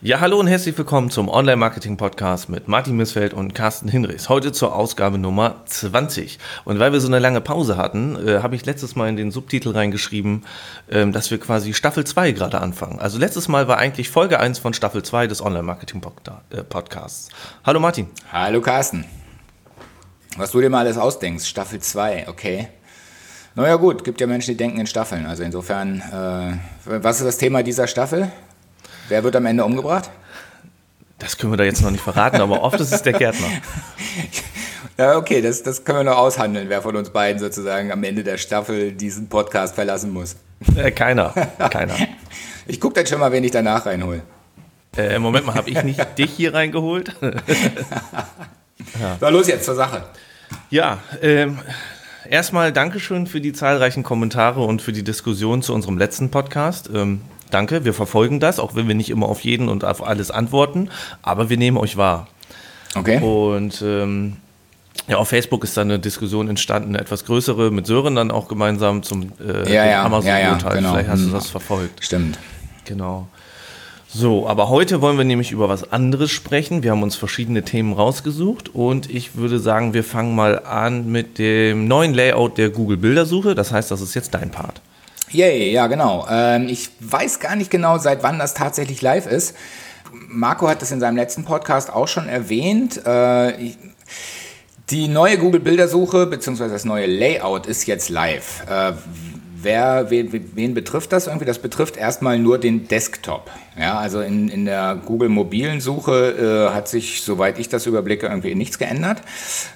Ja, hallo und herzlich willkommen zum Online-Marketing-Podcast mit Martin Missfeld und Carsten Hinrichs. Heute zur Ausgabe Nummer 20. Und weil wir so eine lange Pause hatten, äh, habe ich letztes Mal in den Subtitel reingeschrieben, ähm, dass wir quasi Staffel 2 gerade anfangen. Also letztes Mal war eigentlich Folge 1 von Staffel 2 des Online-Marketing-Podcasts. Hallo Martin. Hallo Carsten. Was du dir mal alles ausdenkst, Staffel 2, okay. Naja gut, gibt ja Menschen, die denken in Staffeln. Also insofern, äh, was ist das Thema dieser Staffel? Wer wird am Ende umgebracht? Das können wir da jetzt noch nicht verraten, aber oft ist es der Gärtner. ja, okay, das, das können wir noch aushandeln, wer von uns beiden sozusagen am Ende der Staffel diesen Podcast verlassen muss. Äh, keiner, keiner. Ich gucke dann schon mal, wen ich danach reinhole. Äh, Moment mal, habe ich nicht dich hier reingeholt? ja. So, los jetzt zur Sache. Ja, ähm, erstmal Dankeschön für die zahlreichen Kommentare und für die Diskussion zu unserem letzten Podcast. Ähm, Danke, wir verfolgen das, auch wenn wir nicht immer auf jeden und auf alles antworten, aber wir nehmen euch wahr. Okay. Und ähm, ja, auf Facebook ist da eine Diskussion entstanden, eine etwas größere, mit Sören dann auch gemeinsam zum äh, ja, ja, Amazon-Urteil. Ja, genau. Vielleicht hast du hm. das verfolgt. Stimmt. Genau. So, aber heute wollen wir nämlich über was anderes sprechen. Wir haben uns verschiedene Themen rausgesucht und ich würde sagen, wir fangen mal an mit dem neuen Layout der Google Bildersuche. Das heißt, das ist jetzt dein Part. Yay, ja genau. Ähm, ich weiß gar nicht genau, seit wann das tatsächlich live ist. Marco hat das in seinem letzten Podcast auch schon erwähnt. Äh, die neue Google Bildersuche bzw. das neue Layout ist jetzt live. Äh, wer, wen, wen, betrifft das irgendwie? Das betrifft erstmal nur den Desktop. Ja, also in, in der Google mobilen Suche äh, hat sich, soweit ich das überblicke, irgendwie nichts geändert.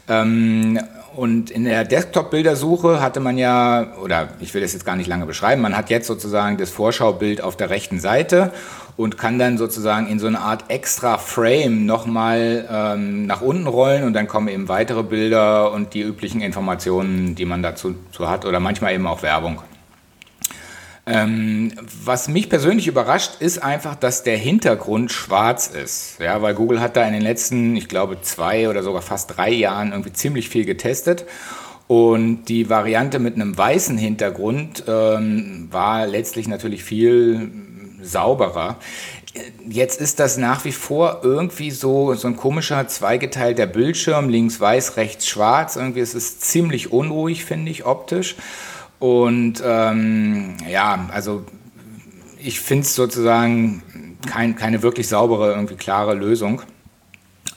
Ähm, und in der Desktop-Bildersuche hatte man ja, oder ich will das jetzt gar nicht lange beschreiben, man hat jetzt sozusagen das Vorschaubild auf der rechten Seite und kann dann sozusagen in so eine Art extra Frame nochmal ähm, nach unten rollen und dann kommen eben weitere Bilder und die üblichen Informationen, die man dazu hat oder manchmal eben auch Werbung. Ähm, was mich persönlich überrascht, ist einfach, dass der Hintergrund schwarz ist. Ja, weil Google hat da in den letzten, ich glaube, zwei oder sogar fast drei Jahren irgendwie ziemlich viel getestet. Und die Variante mit einem weißen Hintergrund ähm, war letztlich natürlich viel sauberer. Jetzt ist das nach wie vor irgendwie so, so ein komischer zweigeteilter Bildschirm, links weiß, rechts schwarz. Irgendwie ist es ziemlich unruhig, finde ich, optisch. Und ähm, ja, also ich finde es sozusagen kein, keine wirklich saubere, irgendwie klare Lösung.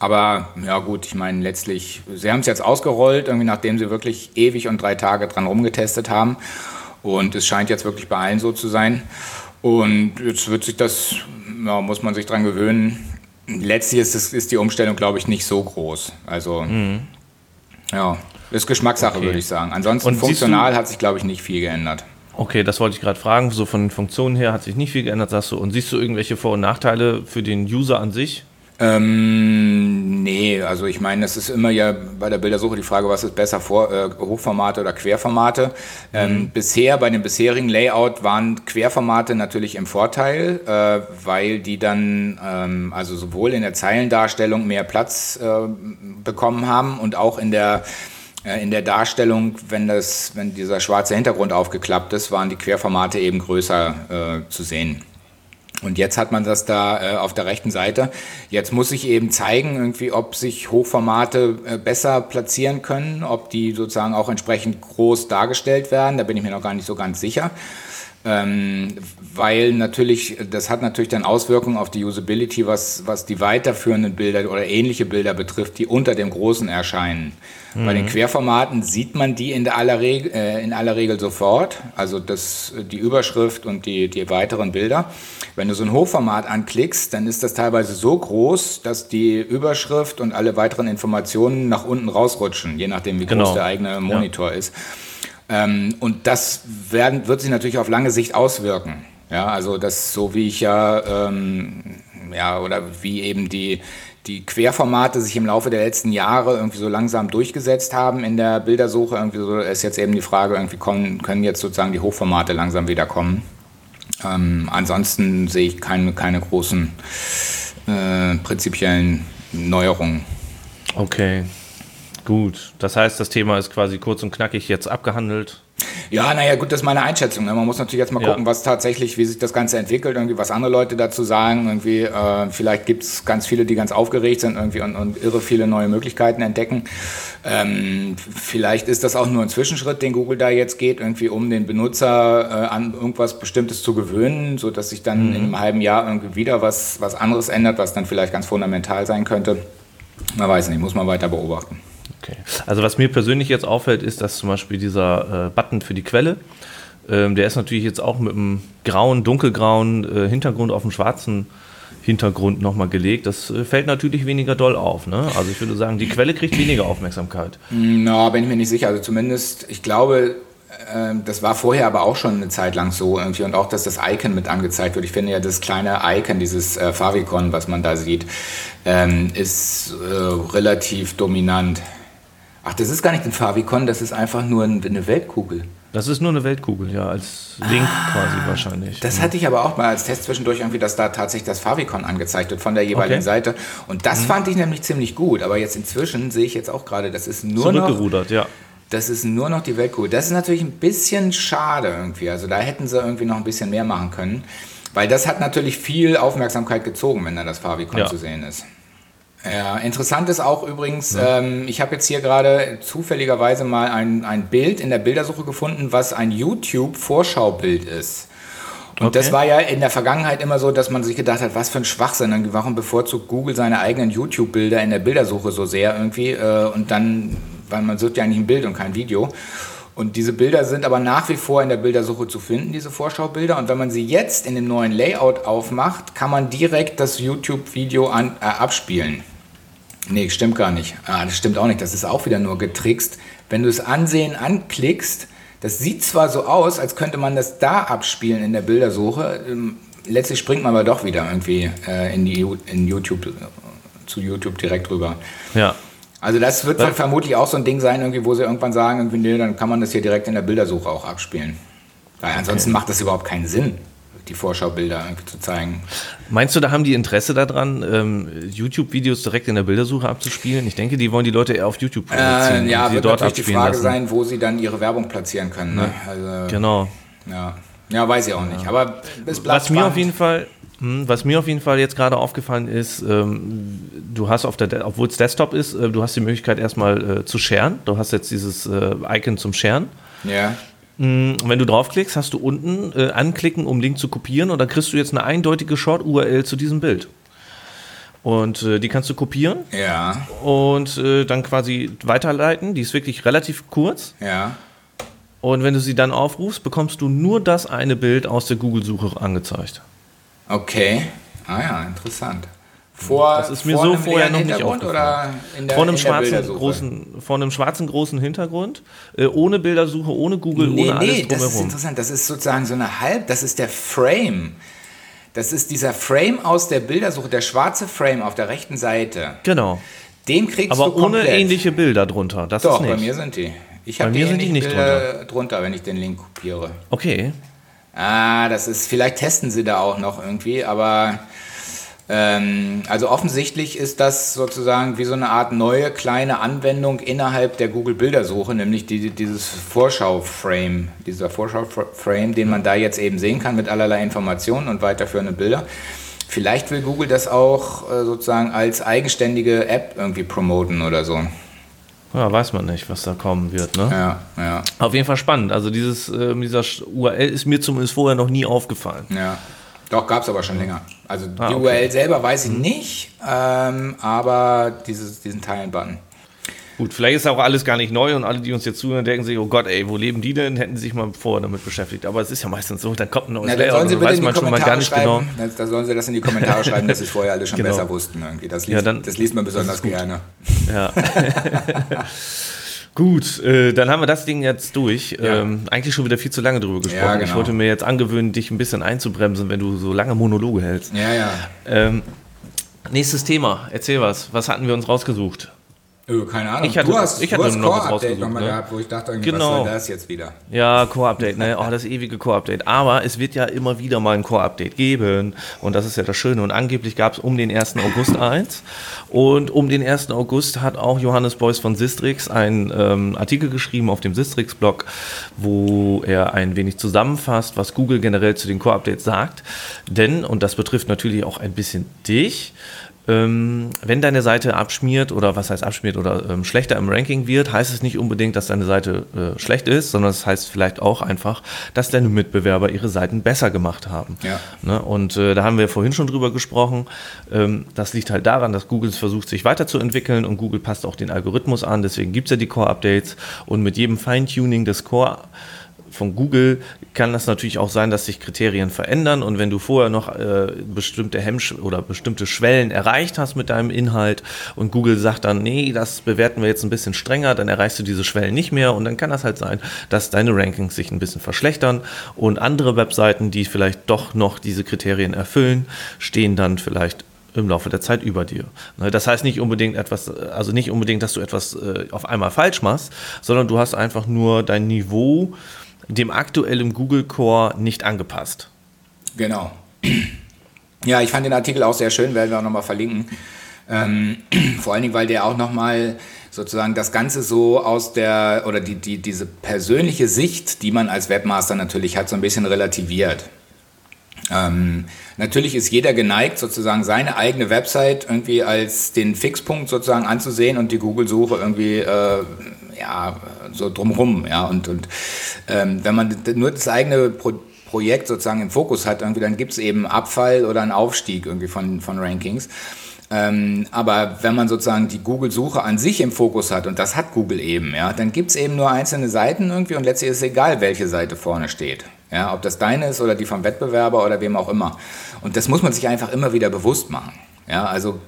Aber ja gut, ich meine letztlich, sie haben es jetzt ausgerollt, irgendwie nachdem sie wirklich ewig und drei Tage dran rumgetestet haben. Und es scheint jetzt wirklich bei allen so zu sein. Und jetzt wird sich das, ja, muss man sich dran gewöhnen. Letztlich ist, ist die Umstellung, glaube ich, nicht so groß. Also mhm. ja, ist Geschmackssache, okay. würde ich sagen. Ansonsten Und funktional hat sich, glaube ich, nicht viel geändert. Okay, das wollte ich gerade fragen. So von den Funktionen her hat sich nicht viel geändert, sagst du. Und siehst du irgendwelche Vor- und Nachteile für den User an sich? Ähm, nee, also ich meine, es ist immer ja bei der Bildersuche die Frage, was ist besser, vor, äh, Hochformate oder Querformate. Ähm, mhm. Bisher, bei dem bisherigen Layout waren Querformate natürlich im Vorteil, äh, weil die dann ähm, also sowohl in der Zeilendarstellung mehr Platz äh, bekommen haben und auch in der in der Darstellung, wenn, das, wenn dieser schwarze Hintergrund aufgeklappt ist, waren die Querformate eben größer äh, zu sehen. Und jetzt hat man das da äh, auf der rechten Seite. Jetzt muss ich eben zeigen, irgendwie, ob sich Hochformate äh, besser platzieren können, ob die sozusagen auch entsprechend groß dargestellt werden. Da bin ich mir noch gar nicht so ganz sicher. Ähm, weil natürlich, das hat natürlich dann Auswirkungen auf die Usability, was, was die weiterführenden Bilder oder ähnliche Bilder betrifft, die unter dem Großen erscheinen. Mhm. Bei den mhm. Querformaten sieht man die in, aller, Regel, äh, in aller Regel sofort, also das, die Überschrift und die, die weiteren Bilder. Wenn du so ein Hochformat anklickst, dann ist das teilweise so groß, dass die Überschrift und alle weiteren Informationen nach unten rausrutschen, je nachdem, wie genau. groß der eigene Monitor ja. ist. Ähm, und das werden, wird sich natürlich auf lange Sicht auswirken. Ja, also das, so wie ich ja, ähm, ja, oder wie eben die, die Querformate sich im Laufe der letzten Jahre irgendwie so langsam durchgesetzt haben in der Bildersuche. Irgendwie so ist jetzt eben die Frage, irgendwie kommen, können jetzt sozusagen die Hochformate langsam wieder kommen. Ähm, ansonsten sehe ich keine, keine großen äh, prinzipiellen Neuerungen. Okay, Gut, das heißt, das Thema ist quasi kurz und knackig jetzt abgehandelt. Ja, naja, gut, das ist meine Einschätzung. Ne? Man muss natürlich jetzt mal Ja. gucken, was tatsächlich, wie sich das Ganze entwickelt, irgendwie, was andere Leute dazu sagen. Irgendwie, äh, vielleicht gibt es ganz viele, die ganz aufgeregt sind irgendwie und, und irre viele neue Möglichkeiten entdecken. Ähm, vielleicht ist das auch nur ein Zwischenschritt, den Google da jetzt geht, irgendwie, um den Benutzer äh, an irgendwas Bestimmtes zu gewöhnen, sodass sich dann in einem halben Jahr irgendwie wieder was, was anderes ändert, was dann vielleicht ganz fundamental sein könnte. Man weiß nicht, muss man weiter beobachten. Okay. Also was mir persönlich jetzt auffällt, ist, dass zum Beispiel dieser äh, Button für die Quelle, ähm, der ist natürlich jetzt auch mit einem grauen, dunkelgrauen äh, Hintergrund auf dem schwarzen Hintergrund nochmal gelegt. Das äh, fällt natürlich weniger doll auf. Ne? Also ich würde sagen, die Quelle kriegt weniger Aufmerksamkeit. Na, bin ich mir nicht sicher. Also zumindest, ich glaube, ähm, das war vorher aber auch schon eine Zeit lang so irgendwie und auch, dass das Icon mit angezeigt wird. Ich finde ja, das kleine Icon, dieses äh, Favicon, was man da sieht, ähm, ist äh, relativ dominant. Ach, das ist gar nicht ein Favicon, das ist einfach nur ein, eine Weltkugel. Das ist nur eine Weltkugel, ja, als Link quasi wahrscheinlich. Das hatte ich aber auch mal als Test zwischendurch irgendwie, dass da tatsächlich das Favicon angezeigt wird von der jeweiligen Okay. Mhm. Seite. Und das fand ich nämlich ziemlich gut. Aber jetzt inzwischen sehe ich jetzt auch gerade, das ist nur noch Zurückgerudert, ja. Das ist nur noch die Weltkugel. Das ist natürlich ein bisschen schade irgendwie. Also da hätten sie irgendwie noch ein bisschen mehr machen können. Weil das hat natürlich viel Aufmerksamkeit gezogen, wenn da das Favicon Ja. zu sehen ist. Ja, interessant ist auch übrigens, ähm, ich habe jetzt hier gerade zufälligerweise mal ein, ein Bild in der Bildersuche gefunden, was ein YouTube-Vorschaubild ist. Und Okay. das war ja in der Vergangenheit immer so, dass man sich gedacht hat, was für ein Schwachsinn, warum bevorzugt Google seine eigenen YouTube-Bilder in der Bildersuche so sehr irgendwie äh, und dann, weil man sucht ja eigentlich ein Bild und kein Video. Und diese Bilder sind aber nach wie vor in der Bildersuche zu finden, diese Vorschaubilder. Und wenn man sie jetzt in dem neuen Layout aufmacht, kann man direkt das YouTube-Video äh, abspielen. Nee, stimmt gar nicht. Ah, das stimmt auch nicht. Das ist auch wieder nur getrickst. Wenn du das Ansehen anklickst, das sieht zwar so aus, als könnte man das da abspielen in der Bildersuche. ähm, Letztlich springt man aber doch wieder irgendwie äh, in, die, in YouTube, äh, zu YouTube direkt rüber. Ja. Also das wird Ja. vermutlich auch so ein Ding sein, irgendwie, wo sie irgendwann sagen, irgendwie, nee, dann kann man das hier direkt in der Bildersuche auch abspielen. Weil ansonsten macht das überhaupt keinen Sinn, die Vorschaubilder zu zeigen. Meinst du, da haben die Interesse daran, ähm, YouTube-Videos direkt in der Bildersuche abzuspielen? Ich denke, die wollen die Leute eher auf YouTube Äh, ziehen ja, und sie wird dort natürlich die Frage lassen. sein, wo sie dann ihre Werbung platzieren können. Ne? Also, Genau. ja. ja, weiß ich auch nicht. Aber es bleibt Was mir auf jeden Fall, hm, was mir auf jeden Fall jetzt gerade aufgefallen ist, ähm, du hast auf der, De- obwohl es Desktop ist, äh, du hast die Möglichkeit erstmal äh, zu sharen. Du hast jetzt dieses äh, Icon zum Sharen. Ja. Und wenn du draufklickst, hast du unten äh, anklicken, um Link zu kopieren und dann kriegst du jetzt eine eindeutige Short-URL zu diesem Bild. Und äh, die kannst du kopieren Ja, und äh, dann quasi weiterleiten. Die ist wirklich relativ kurz. ja. Und wenn du sie dann aufrufst, bekommst du nur das eine Bild aus der Google-Suche angezeigt. Okay. Ah ja, interessant. Vor, Das ist mir so einem vorher noch nicht der, Vor einem, schwarzen, großen, vor einem schwarzen großen Hintergrund, äh, ohne Bildersuche, ohne Google, Nee, ohne alles nee, das ist drumherum. interessant. Das ist sozusagen so eine Halb, das ist der Frame. Das ist dieser Frame aus der Bildersuche, der schwarze Frame auf der rechten Seite. Genau. Den kriegst Aber du komplett. ohne ähnliche Bilder drunter. Das Doch, ist bei nicht. mir sind die. Ich Bei habe die mir sind die nicht Bilder drunter, wenn ich den Link kopiere. Okay. Ah, das ist, vielleicht testen sie da auch noch irgendwie, aber ähm, also offensichtlich ist das sozusagen wie so eine Art neue kleine Anwendung innerhalb der Google Bildersuche, nämlich die, dieses Vorschau-Frame, dieser Vorschau-Frame, den man da jetzt eben sehen kann mit allerlei Informationen und weiterführenden Bilder. Vielleicht will Google das auch äh, sozusagen als eigenständige App irgendwie promoten oder so. Ja, weiß man nicht, was da kommen wird. Ne? Ja, ja, Auf jeden Fall spannend. Also dieses, äh, dieser URL ist mir zumindest vorher noch nie aufgefallen. ja. Doch, gab es aber schon länger. Also die Ah, okay. URL selber weiß ich nicht, ähm, aber dieses, diesen Teilen-Button. Gut, vielleicht ist auch alles gar nicht neu und alle, die uns jetzt zuhören, denken sich, oh Gott, ey, wo leben die denn? Hätten sie sich mal vorher damit beschäftigt. Aber es ist ja meistens so, dann kommt ein neues Na, Layout und dann weiß in die man schon mal gar nicht genau. da sollen sie das in die Kommentare schreiben, dass sie es vorher alle schon Genau. besser wussten. Irgendwie. Das, liest, Ja, dann- das liest man besonders gerne. Ja. Gut, äh, dann haben wir das Ding jetzt durch. Ja. Ähm, eigentlich schon wieder viel zu lange drüber gesprochen. Ja, Ich genau. wollte mir jetzt angewöhnen, dich ein bisschen einzubremsen, wenn du so lange Monologe hältst. Ja, ja. Ähm, nächstes Thema, erzähl was. Was hatten wir uns rausgesucht? Öh, keine Ahnung. Ich hatte, du hast, ich du hatte hast noch was Core-Update nochmal Ne? gehabt, wo ich dachte, irgendwie, Genau. was soll das jetzt wieder? Ja, Core-Update, ne? Oh, das ewige Core-Update. Aber es wird ja immer wieder mal ein Core-Update geben. Und das ist ja das Schöne. Und angeblich gab es um den 1. August eins. Und um den 1. August hat auch Johannes Beuys von Sistrix einen ähm, Artikel geschrieben auf dem Sistrix-Blog, wo er ein wenig zusammenfasst, was Google generell zu den Core-Updates sagt. Denn, und das betrifft natürlich auch ein bisschen dich, wenn deine Seite abschmiert oder was heißt abschmiert oder ähm, schlechter im Ranking wird, heißt es nicht unbedingt, dass deine Seite äh, schlecht ist, sondern es heißt vielleicht auch einfach, dass deine Mitbewerber ihre Seiten besser gemacht haben. Ja. Ne? Und äh, da haben wir vorhin schon drüber gesprochen. Ähm, das liegt halt daran, dass Google versucht, sich weiterzuentwickeln und Google passt auch den Algorithmus an. Deswegen gibt es ja die Core-Updates und mit jedem Feintuning des Core von Google kann das natürlich auch sein, dass sich Kriterien verändern. Und wenn du vorher noch äh, bestimmte Hemmsch oder bestimmte Schwellen erreicht hast mit deinem Inhalt und Google sagt dann, nee, das bewerten wir jetzt ein bisschen strenger, dann erreichst du diese Schwellen nicht mehr. Und dann kann das halt sein, dass deine Rankings sich ein bisschen verschlechtern. Und andere Webseiten, die vielleicht doch noch diese Kriterien erfüllen, stehen dann vielleicht im Laufe der Zeit über dir. Ne, Das heißt nicht unbedingt etwas, also nicht unbedingt, dass du etwas äh, auf einmal falsch machst, sondern du hast einfach nur dein Niveau dem aktuellen Google Core nicht angepasst. Genau. Ja, ich fand den Artikel auch sehr schön, werden wir auch nochmal verlinken. Ähm, vor allen Dingen, weil der auch nochmal sozusagen das Ganze so aus der, oder die, die, diese persönliche Sicht, die man als Webmaster natürlich hat, so ein bisschen relativiert. Ähm, natürlich ist jeder geneigt, sozusagen seine eigene Website irgendwie als den Fixpunkt sozusagen anzusehen und die Google-Suche irgendwie äh, ja, so drumrum. Ja, und, und ähm, wenn man nur das eigene Pro Projekt sozusagen im Fokus hat, irgendwie, dann gibt es eben Abfall oder einen Aufstieg irgendwie von, von Rankings. Ähm, aber wenn man sozusagen die Google-Suche an sich im Fokus hat, und das hat Google eben, ja, dann gibt es eben nur einzelne Seiten irgendwie und letztlich ist es egal, welche Seite vorne steht. Ja, ob das deine ist oder die vom Wettbewerber oder wem auch immer. Und das muss man sich einfach immer wieder bewusst machen. Ja, also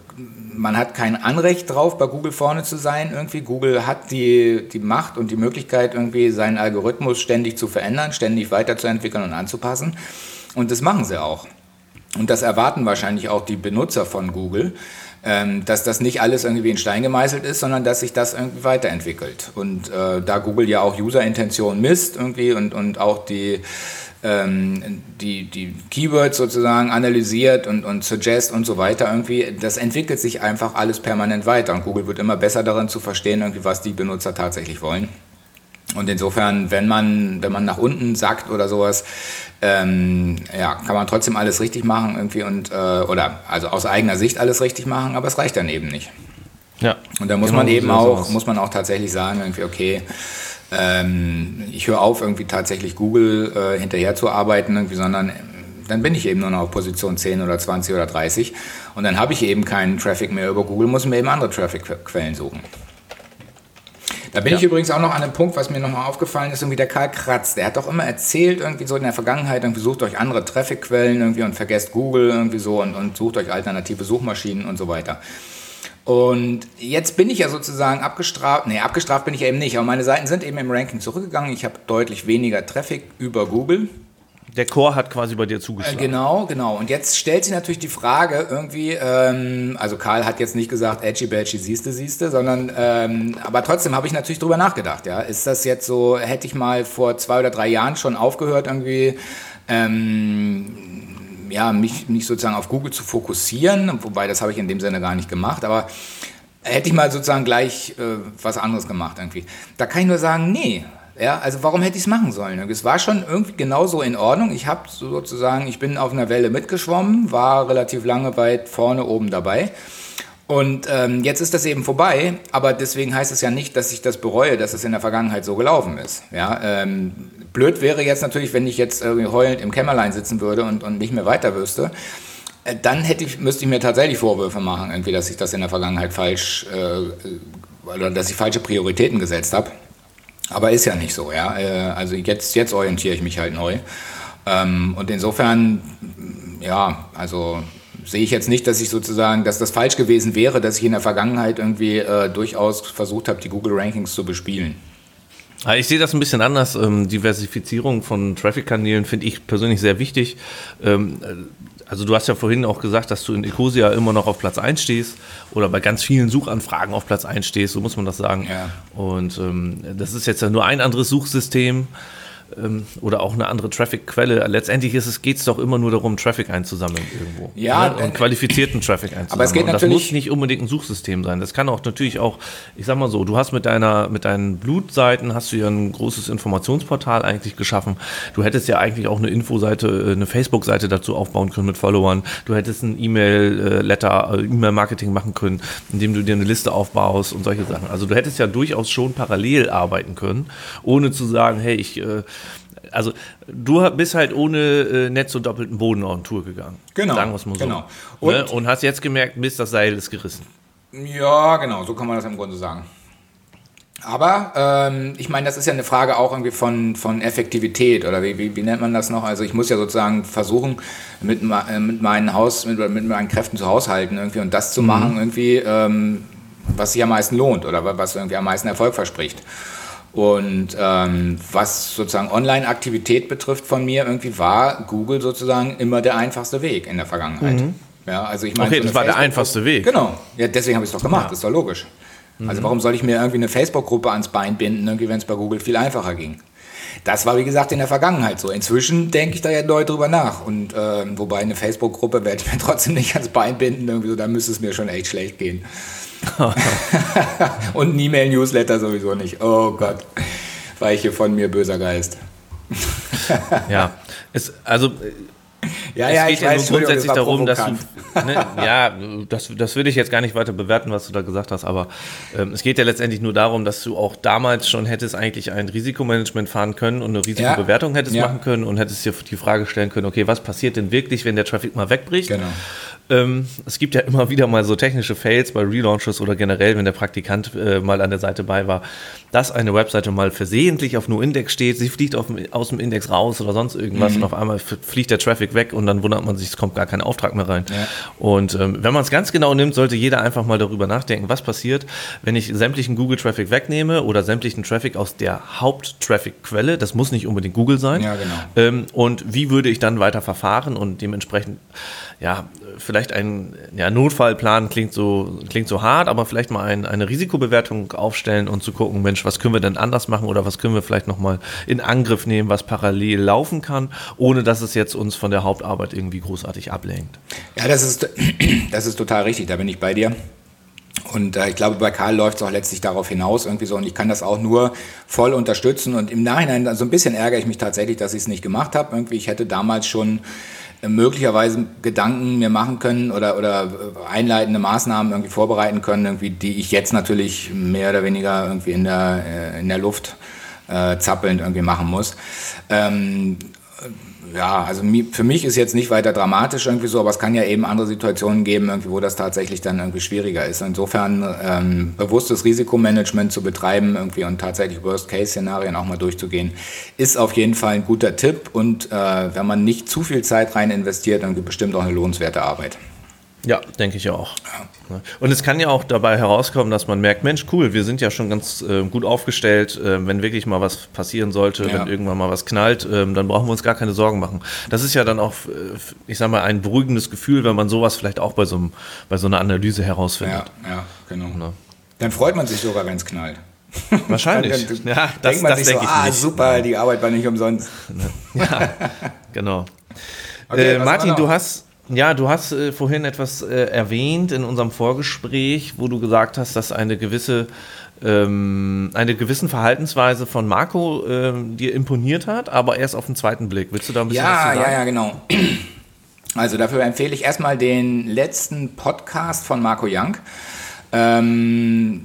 man hat kein Anrecht drauf, bei Google vorne zu sein. Irgendwie Google hat die, die Macht und die Möglichkeit, irgendwie seinen Algorithmus ständig zu verändern, ständig weiterzuentwickeln und anzupassen. Und das machen sie auch. Und das erwarten wahrscheinlich auch die Benutzer von Google, ähm, dass das nicht alles irgendwie in Stein gemeißelt ist, sondern dass sich das irgendwie weiterentwickelt. Und äh, da Google ja auch User-Intention misst irgendwie und, und auch die, ähm, die, die Keywords sozusagen analysiert und, und suggest und so weiter irgendwie, das entwickelt sich einfach alles permanent weiter. Und Google wird immer besser darin zu verstehen, irgendwie, was die Benutzer tatsächlich wollen. Und insofern, wenn man, wenn man nach unten sackt oder sowas, ähm, ja, kann man trotzdem alles richtig machen irgendwie und äh, oder also aus eigener Sicht alles richtig machen, aber es reicht dann eben nicht. Ja. Und da muss Genau man eben auch, muss man auch tatsächlich sagen, irgendwie, okay, ähm, ich höre auf, irgendwie tatsächlich Google äh, hinterher zu arbeiten, irgendwie, sondern ähm, dann bin ich eben nur noch auf Position 10 oder 20 oder 30 und dann habe ich eben keinen Traffic mehr über Google, muss mir eben andere Traffic-Quellen suchen. Da bin Ja. ich übrigens auch noch an einem Punkt, was mir nochmal aufgefallen ist, irgendwie der Karl Kratz, der hat doch immer erzählt, irgendwie so in der Vergangenheit, irgendwie sucht euch andere Traffic-Quellen irgendwie und vergesst Google irgendwie so und, und sucht euch alternative Suchmaschinen und so weiter. Und jetzt bin ich ja sozusagen abgestraft, nee, abgestraft bin ich ja eben nicht, aber meine Seiten sind eben im Ranking zurückgegangen. Ich habe deutlich weniger Traffic über Google. Der Core hat quasi bei dir Äh, zugeschlagen. Genau, genau. Und jetzt stellt sich natürlich die Frage irgendwie, ähm, also Karl hat jetzt nicht gesagt, edgy badgy siehste, siehste, sondern, ähm, aber trotzdem habe ich natürlich drüber nachgedacht, ja. Ist das jetzt so, hätte ich mal vor zwei oder drei Jahren schon aufgehört irgendwie, ähm, ja, mich, mich sozusagen auf Google zu fokussieren, wobei das habe ich in dem Sinne gar nicht gemacht, aber hätte ich mal sozusagen gleich äh, was anderes gemacht irgendwie. Da kann ich nur sagen, nee. Ja, also warum hätte ich es machen sollen? Es war schon irgendwie genauso in Ordnung. Ich habe sozusagen, ich bin auf einer Welle mitgeschwommen, war relativ lange weit vorne oben dabei. Und ähm, jetzt ist das eben vorbei, aber deswegen heißt es ja nicht, dass ich das bereue, dass es in der Vergangenheit so gelaufen ist. Ja, ähm, blöd wäre jetzt natürlich, wenn ich jetzt irgendwie heulend im Kämmerlein sitzen würde und, und nicht mehr weiter wüsste. Äh, Dann hätte ich, müsste ich mir tatsächlich Vorwürfe machen, irgendwie, dass ich das in der Vergangenheit falsch äh, oder dass ich falsche Prioritäten gesetzt habe. Aber ist ja nicht so, ja. Äh, Also jetzt, jetzt orientiere ich mich halt neu. Ähm, Und insofern, ja, also sehe ich jetzt nicht, dass ich sozusagen, dass das falsch gewesen wäre, dass ich in der Vergangenheit irgendwie äh, durchaus versucht habe, die Google Rankings zu bespielen. Ich sehe das ein bisschen anders. Ähm, Diversifizierung von Traffic-Kanälen finde ich persönlich sehr wichtig. Ähm, also du hast ja vorhin auch gesagt, dass du in Ecosia immer noch auf Platz 1 stehst oder bei ganz vielen Suchanfragen auf Platz 1 stehst, so muss man das sagen. Ja. Und ähm, das ist jetzt ja nur ein anderes Suchsystem ähm, oder auch eine andere Traffic-Quelle. Letztendlich geht es doch immer nur darum, Traffic einzusammeln irgendwo. Ja. Ne? Und qualifizierten Traffic einzusammeln. Aber es geht und das muss nicht unbedingt ein Suchsystem sein. Das kann auch natürlich auch, ich sag mal so, du hast mit deiner, mit deinen Blutseiten hast du ja ein großes Informationsportal eigentlich geschaffen. Du hättest ja eigentlich auch eine Infoseite, äh, eine Facebook-Seite dazu aufbauen können mit Followern. Du hättest ein E-Mail-Letter, äh, E-Mail-Marketing machen können, indem du dir eine Liste aufbaust und solche Sachen. Also du hättest ja durchaus schon parallel arbeiten können, ohne zu sagen, hey, ich äh, also du bist halt ohne äh, Netz und doppelten Boden auf Tour gegangen. Genau. Sagen wir es mal so. Genau. Und, ne? und hast jetzt gemerkt, Mist, das Seil ist gerissen. Ja, genau, so kann man das im Grunde sagen. Aber ähm, ich meine, das ist ja eine Frage auch irgendwie von, von Effektivität oder wie, wie, wie, nennt man das noch? Also ich muss ja sozusagen versuchen, mit, äh, mit meinen Haus, mit, mit, meinen Kräften zu haushalten irgendwie und das zu mhm. machen, irgendwie, ähm, was sich am meisten lohnt oder was irgendwie am meisten Erfolg verspricht. Und ähm, was sozusagen Online-Aktivität betrifft von mir, irgendwie war Google sozusagen immer der einfachste Weg in der Vergangenheit. Mhm. Ja, also ich meine, okay, so das war der einfachste Weg. Genau, ja, deswegen habe ich es doch gemacht, ja. ist doch logisch. Mhm. Also warum soll ich mir irgendwie eine Facebook-Gruppe ans Bein binden, irgendwie, wenn es bei Google viel einfacher ging? Das war, wie gesagt, in der Vergangenheit so. Inzwischen denke ich da ja neu drüber nach. Und äh, wobei eine Facebook-Gruppe werde ich mir trotzdem nicht ans Bein binden, irgendwie so, da müsste es mir schon echt schlecht gehen. Und ein E-Mail-Newsletter sowieso nicht. Oh Gott, weiche von mir böser Geist. ja, es, also ja, es ja, geht ja weiß, nur grundsätzlich darum, dass du. Ne, ja, das, das würde ich jetzt gar nicht weiter bewerten, was du da gesagt hast, aber ähm, es geht ja letztendlich nur darum, dass du auch damals schon hättest eigentlich ein Risikomanagement fahren können und eine Risikobewertung hättest ja. machen können und hättest dir die Frage stellen können, okay, was passiert denn wirklich, wenn der Traffic mal wegbricht? Genau. Ähm, es gibt ja immer wieder mal so technische Fails bei Relaunches oder generell, wenn der Praktikant äh, mal an der Seite bei war, dass eine Webseite mal versehentlich auf No-Index steht, sie fliegt auf, aus dem Index raus oder sonst irgendwas mhm. und auf einmal fliegt der Traffic weg und dann wundert man sich, es kommt gar kein Auftrag mehr rein. Ja. Und ähm, wenn man es ganz genau nimmt, sollte jeder einfach mal darüber nachdenken, was passiert, wenn ich sämtlichen Google-Traffic wegnehme oder sämtlichen Traffic aus der Haupt-Traffic-Quelle, das muss nicht unbedingt Google sein, ja, genau. ähm, und wie würde ich dann weiter verfahren und dementsprechend, ja, vielleicht ein ja, Notfallplan klingt so, klingt so hart, aber vielleicht mal ein, eine Risikobewertung aufstellen und zu gucken, Mensch, was können wir denn anders machen oder was können wir vielleicht nochmal in Angriff nehmen, was parallel laufen kann, ohne dass es jetzt uns von der Hauptarbeit irgendwie großartig ablenkt. Ja, das ist, das ist total richtig, da bin ich bei dir. Und äh, ich glaube, bei Karl läuft es auch letztlich darauf hinaus irgendwie so. Und ich kann das auch nur voll unterstützen. Und im Nachhinein, so also ein bisschen ärgere ich mich tatsächlich, dass ich es nicht gemacht habe. Irgendwie, ich hätte damals schon möglicherweise Gedanken mir machen können oder, oder einleitende Maßnahmen irgendwie vorbereiten können, irgendwie, die ich jetzt natürlich mehr oder weniger irgendwie in der, äh, in der Luft äh, zappelnd irgendwie machen muss. Ähm, ja, also für mich ist jetzt nicht weiter dramatisch irgendwie so, aber es kann ja eben andere Situationen geben, irgendwie, wo das tatsächlich dann irgendwie schwieriger ist. Insofern ähm, bewusstes Risikomanagement zu betreiben irgendwie und tatsächlich Worst-Case-Szenarien auch mal durchzugehen, ist auf jeden Fall ein guter Tipp und äh, wenn man nicht zu viel Zeit rein investiert, dann bestimmt auch eine lohnenswerte Arbeit. Ja, denke ich auch. Ja. Und es kann ja auch dabei herauskommen, dass man merkt, Mensch, cool, wir sind ja schon ganz äh, gut aufgestellt. Äh, wenn wirklich mal was passieren sollte, ja. wenn irgendwann mal was knallt, äh, dann brauchen wir uns gar keine Sorgen machen. Das ist ja dann auch, äh, ich sag mal, ein beruhigendes Gefühl, wenn man sowas vielleicht auch bei so, einem, bei so einer Analyse herausfindet. Ja, ja genau. Ja. Dann freut man sich sogar, wenn es knallt. Wahrscheinlich. dann, dann ja, das, denkt man das sich so, ah, nicht. super, die Arbeit war nicht umsonst. Ja, genau. Okay, äh, Martin, du hast ja, du hast äh, vorhin etwas äh, erwähnt in unserem Vorgespräch, wo du gesagt hast, dass eine gewisse ähm, eine gewissen Verhaltensweise von Marco ähm, dir imponiert hat, aber erst auf den zweiten Blick. Willst du da ein bisschen ja, was zu sagen? Ja, ja, genau. Also dafür empfehle ich erstmal den letzten Podcast von Marco Young. Ähm,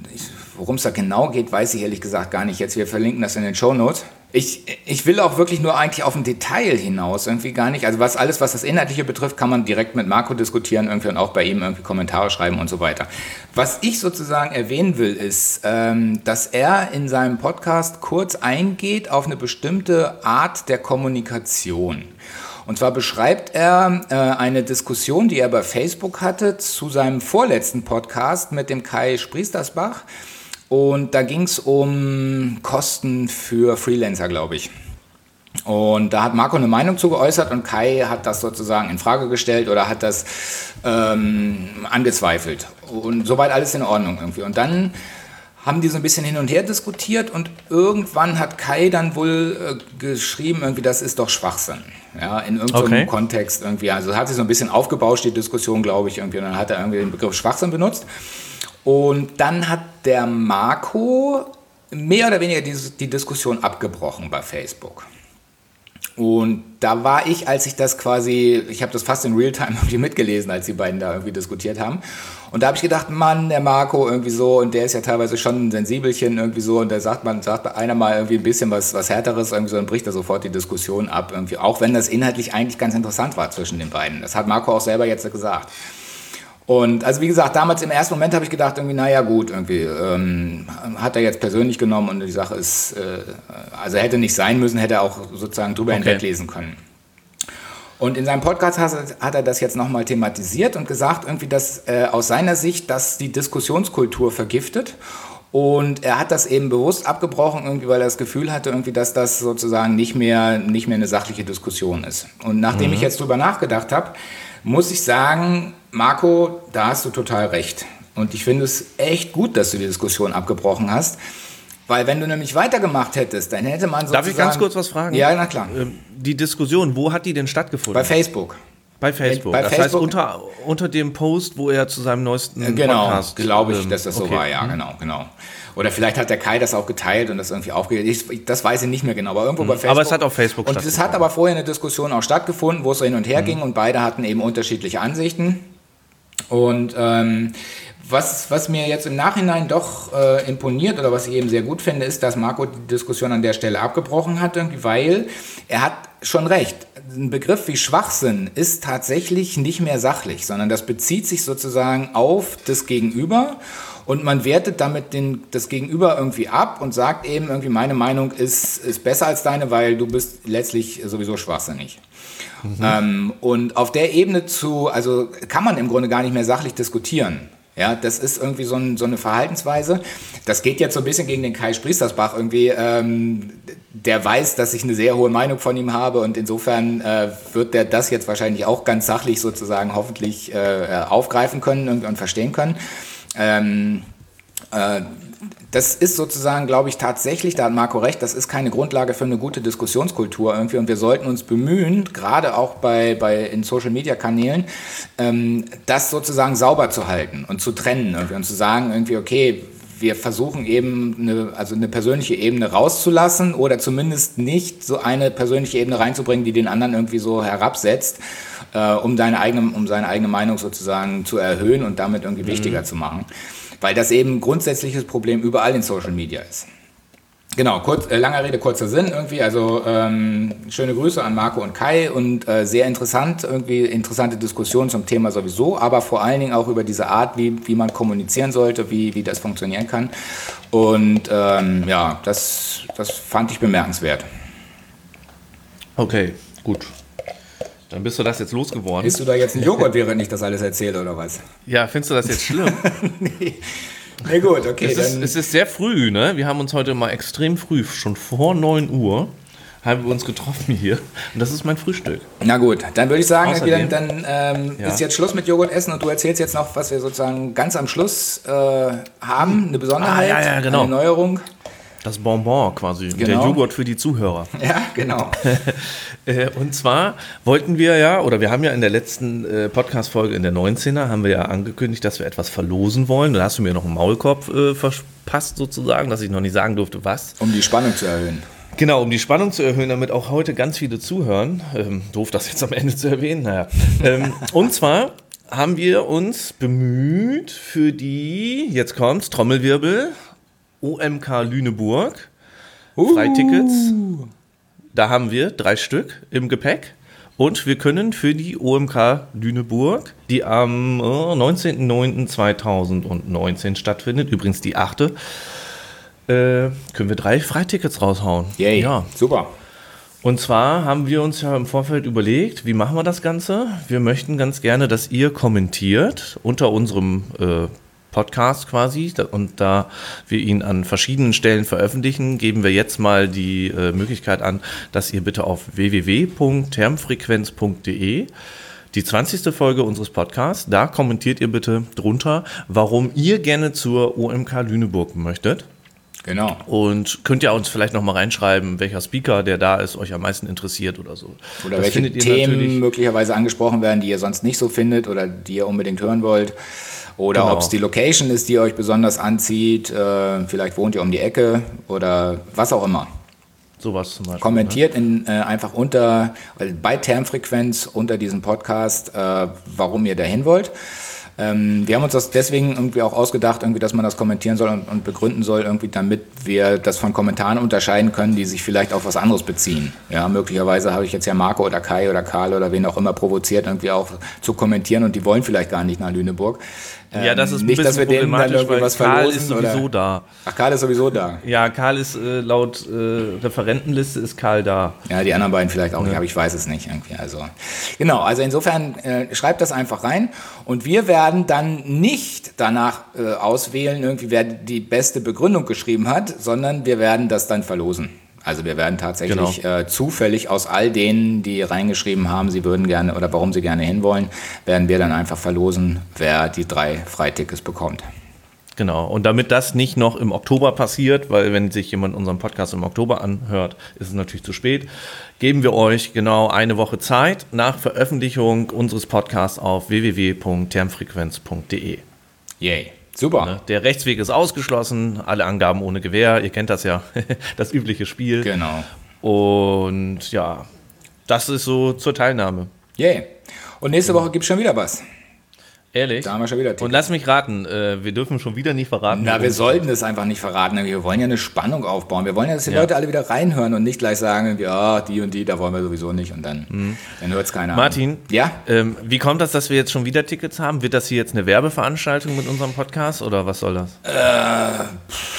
Worum es da genau geht, weiß ich ehrlich gesagt gar nicht. Jetzt wir verlinken das in den Show Notes. Ich, ich will auch wirklich nur eigentlich auf ein Detail hinaus, irgendwie gar nicht. Also was alles, was das Inhaltliche betrifft, kann man direkt mit Marco diskutieren irgendwie und auch bei ihm irgendwie Kommentare schreiben und so weiter. Was ich sozusagen erwähnen will, ist, ähm, dass er in seinem Podcast kurz eingeht auf eine bestimmte Art der Kommunikation. Und zwar beschreibt er äh, eine Diskussion, die er bei Facebook hatte zu seinem vorletzten Podcast mit dem Kai Spriestersbach. Und da ging es um Kosten für Freelancer, glaube ich. Und da hat Marco eine Meinung zu geäußert und Kai hat das sozusagen in Frage gestellt oder hat das ähm, angezweifelt. Und soweit alles in Ordnung irgendwie. Und dann haben die so ein bisschen hin und her diskutiert und irgendwann hat Kai dann wohl äh, geschrieben, irgendwie, das ist doch Schwachsinn. Ja, in irgendeinem okay. Kontext irgendwie. Also hat sich so ein bisschen aufgebauscht, die Diskussion, glaube ich, irgendwie. Und dann hat er irgendwie den Begriff Schwachsinn benutzt. Und dann hat der Marco mehr oder weniger die, die Diskussion abgebrochen bei Facebook. Und da war ich, als ich das quasi, ich habe das fast in Realtime irgendwie mitgelesen, als die beiden da irgendwie diskutiert haben. Und da habe ich gedacht, Mann, der Marco irgendwie so, und der ist ja teilweise schon ein Sensibelchen irgendwie so, und da sagt man, sagt einer mal irgendwie ein bisschen was, was Härteres, irgendwie so, dann bricht er sofort die Diskussion ab, irgendwie, auch wenn das inhaltlich eigentlich ganz interessant war zwischen den beiden. Das hat Marco auch selber jetzt gesagt. Und also wie gesagt, damals im ersten Moment habe ich gedacht, irgendwie, naja gut, irgendwie ähm, hat er jetzt persönlich genommen und die Sache ist, äh, also hätte nicht sein müssen, hätte er auch sozusagen drüber okay. hinweglesen können. Und in seinem Podcast hat er das jetzt nochmal thematisiert und gesagt, irgendwie, dass äh, aus seiner Sicht, dass die Diskussionskultur vergiftet. Und er hat das eben bewusst abgebrochen, irgendwie, weil er das Gefühl hatte, irgendwie, dass das sozusagen nicht mehr, nicht mehr eine sachliche Diskussion ist. Und nachdem mhm. ich jetzt drüber nachgedacht habe, muss ich sagen, Marco, da hast du total recht. Und ich finde es echt gut, dass du die Diskussion abgebrochen hast. Weil wenn du nämlich weitergemacht hättest, dann hätte man sozusagen... Darf ich ganz kurz was fragen? Ja, na klar. Ähm, die Diskussion, wo hat die denn stattgefunden? Bei Facebook. Bei Facebook. Bei das Facebook heißt unter, unter dem Post, wo er zu seinem neuesten äh, genau, Podcast... Genau, glaube ich, dass das so war, ja, mhm. genau, genau. Oder vielleicht hat der Kai das auch geteilt und das irgendwie aufgegeben. Das weiß ich nicht mehr genau, aber irgendwo mhm. bei Facebook. Aber es hat auf Facebook Und es hat aber vorher eine Diskussion auch stattgefunden, wo es so hin und her mhm. ging und beide hatten eben unterschiedliche Ansichten. Und ähm, was, was mir jetzt im Nachhinein doch äh, imponiert oder was ich eben sehr gut finde, ist, dass Marco die Diskussion an der Stelle abgebrochen hat, weil er hat schon recht. Ein Begriff wie Schwachsinn ist tatsächlich nicht mehr sachlich, sondern das bezieht sich sozusagen auf das Gegenüber und man wertet damit den, das Gegenüber irgendwie ab und sagt eben irgendwie, meine Meinung ist, ist besser als deine, weil du bist letztlich sowieso schwachsinnig. Mhm. Ähm, und auf der Ebene zu, also kann man im Grunde gar nicht mehr sachlich diskutieren. Ja, das ist irgendwie so, ein, so, eine Verhaltensweise. Das geht jetzt so ein bisschen gegen den Kai Spriestersbach irgendwie. Ähm, der weiß, dass ich eine sehr hohe Meinung von ihm habe und insofern äh, wird der das jetzt wahrscheinlich auch ganz sachlich sozusagen hoffentlich äh, aufgreifen können und, und verstehen können. Ähm, äh, das ist sozusagen, glaube ich, tatsächlich, da hat Marco recht, das ist keine Grundlage für eine gute Diskussionskultur irgendwie und wir sollten uns bemühen, gerade auch bei, bei in Social Media Kanälen, ähm, das sozusagen sauber zu halten und zu trennen irgendwie und zu sagen irgendwie, okay, wir versuchen eben eine, also eine persönliche Ebene rauszulassen oder zumindest nicht so eine persönliche Ebene reinzubringen, die den anderen irgendwie so herabsetzt, äh, um, seine eigene, um seine eigene Meinung sozusagen zu erhöhen und damit irgendwie mhm. wichtiger zu machen weil das eben ein grundsätzliches Problem überall in Social Media ist. Genau, kurz, äh, langer Rede, kurzer Sinn irgendwie. Also ähm, schöne Grüße an Marco und Kai und äh, sehr interessant, irgendwie interessante Diskussion zum Thema sowieso, aber vor allen Dingen auch über diese Art, wie, wie man kommunizieren sollte, wie, wie das funktionieren kann. Und ähm, ja, das, das fand ich bemerkenswert. Okay, gut. Dann bist du das jetzt losgeworden. Bist du da jetzt ein Joghurt, während ich das alles erzähle, oder was? Ja, findest du das jetzt schlimm? nee. Nee, gut, okay. Es ist, es ist, sehr früh, ne? Wir haben uns heute mal extrem früh, schon vor 9 Uhr, haben wir uns getroffen hier. Und das ist mein Frühstück. Na gut, dann würde ich sagen, Außerdem, dann, dann ähm, ja. ist jetzt Schluss mit Joghurt essen und du erzählst jetzt noch, was wir sozusagen ganz am Schluss äh, haben, eine Besonderheit, ah, ja, ja, genau. eine Neuerung. Das Bonbon quasi, genau. der Joghurt für die Zuhörer. Ja, genau. Äh, und zwar wollten wir ja, oder wir haben ja in der letzten äh, Podcast-Folge, in der 19er, haben wir ja angekündigt, dass wir etwas verlosen wollen. Da hast du mir noch einen Maulkorb äh, verpasst sozusagen, dass ich noch nicht sagen durfte, was. Um die Spannung zu erhöhen. Genau, um die Spannung zu erhöhen, damit auch heute ganz viele zuhören. Ähm, doof, das jetzt am Ende zu erwähnen. Naja. ähm, und zwar haben wir uns bemüht für die, jetzt kommt's, Trommelwirbel, OMK Lüneburg. Uh. Freitickets. Da haben wir drei Stück im Gepäck. Und wir können für die OMK Lüneburg, die am 19.09.2019 äh, stattfindet, übrigens die achte, äh, können wir drei Freitickets raushauen. Yay, ja. super. Und zwar haben wir uns ja im Vorfeld überlegt, wie machen wir das Ganze? Wir möchten ganz gerne, dass ihr kommentiert unter unserem äh, Podcast quasi. Und da wir ihn an verschiedenen Stellen veröffentlichen, geben wir jetzt mal die äh, Möglichkeit an, dass ihr bitte auf www.termfrequenz.de die 20. Folge unseres Podcasts, da kommentiert ihr bitte drunter, warum ihr gerne zur OMK Lüneburg möchtet. Genau. Und könnt ihr uns vielleicht noch mal reinschreiben, welcher Speaker, der da ist, euch am meisten interessiert oder so. Oder das welche Themen möglicherweise angesprochen werden, die ihr sonst nicht so findet oder die ihr unbedingt hören wollt. Oder genau. ob es die Location ist, die euch besonders anzieht. Äh, vielleicht wohnt ihr um die Ecke oder was auch immer. Sowas zum Beispiel. Kommentiert ne? in, äh, einfach unter, bei Termfrequenz unter diesem Podcast, äh, warum ihr dahin wollt. Ähm, wir haben uns das deswegen irgendwie auch ausgedacht, irgendwie, dass man das kommentieren soll und, und, begründen soll, irgendwie, damit wir das von Kommentaren unterscheiden können, die sich vielleicht auf was anderes beziehen. Ja, möglicherweise habe ich jetzt ja Marco oder Kai oder Karl oder wen auch immer provoziert, irgendwie auch zu kommentieren und die wollen vielleicht gar nicht nach Lüneburg. Ja, das ist ähm, nicht, dass wir denen dann irgendwie was Karl ist sowieso oder? da. Ach, Karl ist sowieso da. Ja, Karl ist äh, laut äh, Referentenliste ist Karl da. Ja, die anderen beiden vielleicht auch ja. nicht, aber ich weiß es nicht irgendwie. Also genau, also insofern äh, schreibt das einfach rein und wir werden dann nicht danach äh, auswählen, irgendwie wer die beste Begründung geschrieben hat, sondern wir werden das dann verlosen. Also wir werden tatsächlich genau. äh, zufällig aus all denen, die reingeschrieben haben, sie würden gerne oder warum sie gerne hinwollen, werden wir dann einfach verlosen, wer die drei Freitickets bekommt. Genau. Und damit das nicht noch im Oktober passiert, weil wenn sich jemand unseren Podcast im Oktober anhört, ist es natürlich zu spät, geben wir euch genau eine Woche Zeit nach Veröffentlichung unseres Podcasts auf www.termfrequenz.de. Yay. Super. Ne? Der Rechtsweg ist ausgeschlossen, alle Angaben ohne Gewähr. Ihr kennt das ja, das übliche Spiel. Genau. Und ja, das ist so zur Teilnahme. Yay. Und nächste Woche gibt es schon wieder was. Ehrlich? Da haben wir schon wieder Tickets. Und lass mich raten, äh, wir dürfen schon wieder nicht verraten. Na, wir sollten es einfach nicht verraten. Wir wollen ja eine Spannung aufbauen. Wir wollen ja, dass die ja. Leute alle wieder reinhören und nicht gleich sagen, ja, die und die, da wollen wir sowieso nicht. Und dann, mhm. dann hört es keiner Martin, an. ja? Ähm, wie kommt das, dass wir jetzt schon wieder Tickets haben? Wird das hier jetzt eine Werbeveranstaltung mit unserem Podcast oder was soll das? Äh,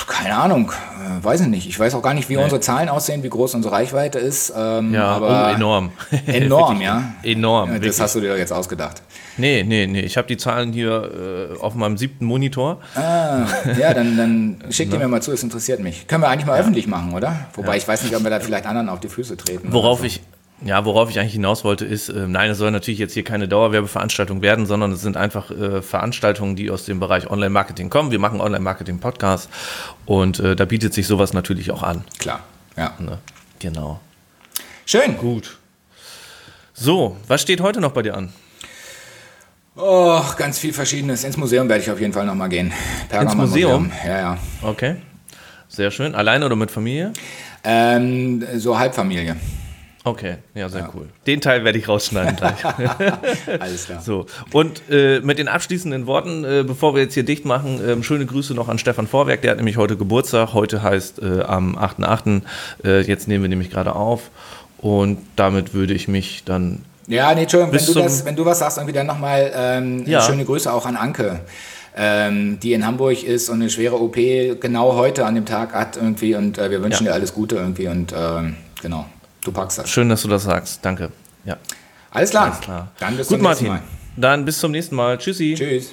keine Ahnung. Äh, weiß ich nicht. Ich weiß auch gar nicht, wie nee. unsere Zahlen aussehen, wie groß unsere Reichweite ist. Ähm, ja, aber oh, enorm. Enorm, ja. Enorm. Das hast du dir jetzt ausgedacht. Nee, nee, nee. Ich habe die Zahlen hier äh, auf meinem siebten Monitor. Ah, ja, dann, dann schick die mir mal zu, es interessiert mich. Können wir eigentlich mal ja. öffentlich machen, oder? Wobei ja. ich weiß nicht, ob wir da vielleicht anderen auf die Füße treten. Worauf so. ich. Ja, worauf ich eigentlich hinaus wollte, ist, äh, nein, es soll natürlich jetzt hier keine Dauerwerbeveranstaltung werden, sondern es sind einfach äh, Veranstaltungen, die aus dem Bereich Online-Marketing kommen. Wir machen Online-Marketing-Podcasts und äh, da bietet sich sowas natürlich auch an. Klar, ja. Ne? Genau. Schön. Gut. So, was steht heute noch bei dir an? Oh, ganz viel Verschiedenes. Ins Museum werde ich auf jeden Fall nochmal gehen. Ins Museum? Ja, ja. Okay. Sehr schön. Alleine oder mit Familie? Ähm, so Halbfamilie. Okay, ja, sehr ja. cool. Den Teil werde ich rausschneiden gleich. Alles klar. So, und äh, mit den abschließenden Worten, äh, bevor wir jetzt hier dicht machen, äh, schöne Grüße noch an Stefan Vorwerk, der hat nämlich heute Geburtstag. Heute heißt äh, am 8.8. Äh, jetzt nehmen wir nämlich gerade auf. Und damit würde ich mich dann ja, nee, Entschuldigung, wenn du, das, wenn du was sagst, irgendwie dann nochmal ähm, ja. schöne Grüße auch an Anke, ähm, die in Hamburg ist und eine schwere OP genau heute an dem Tag hat irgendwie und äh, wir wünschen ja. dir alles Gute irgendwie und ähm, genau, du packst das. Schön, dass du das sagst, danke. Ja. Alles klar. Alles klar. Dann bis Gut, zum nächsten Martin. Mal. Dann bis zum nächsten Mal. Tschüssi. Tschüss.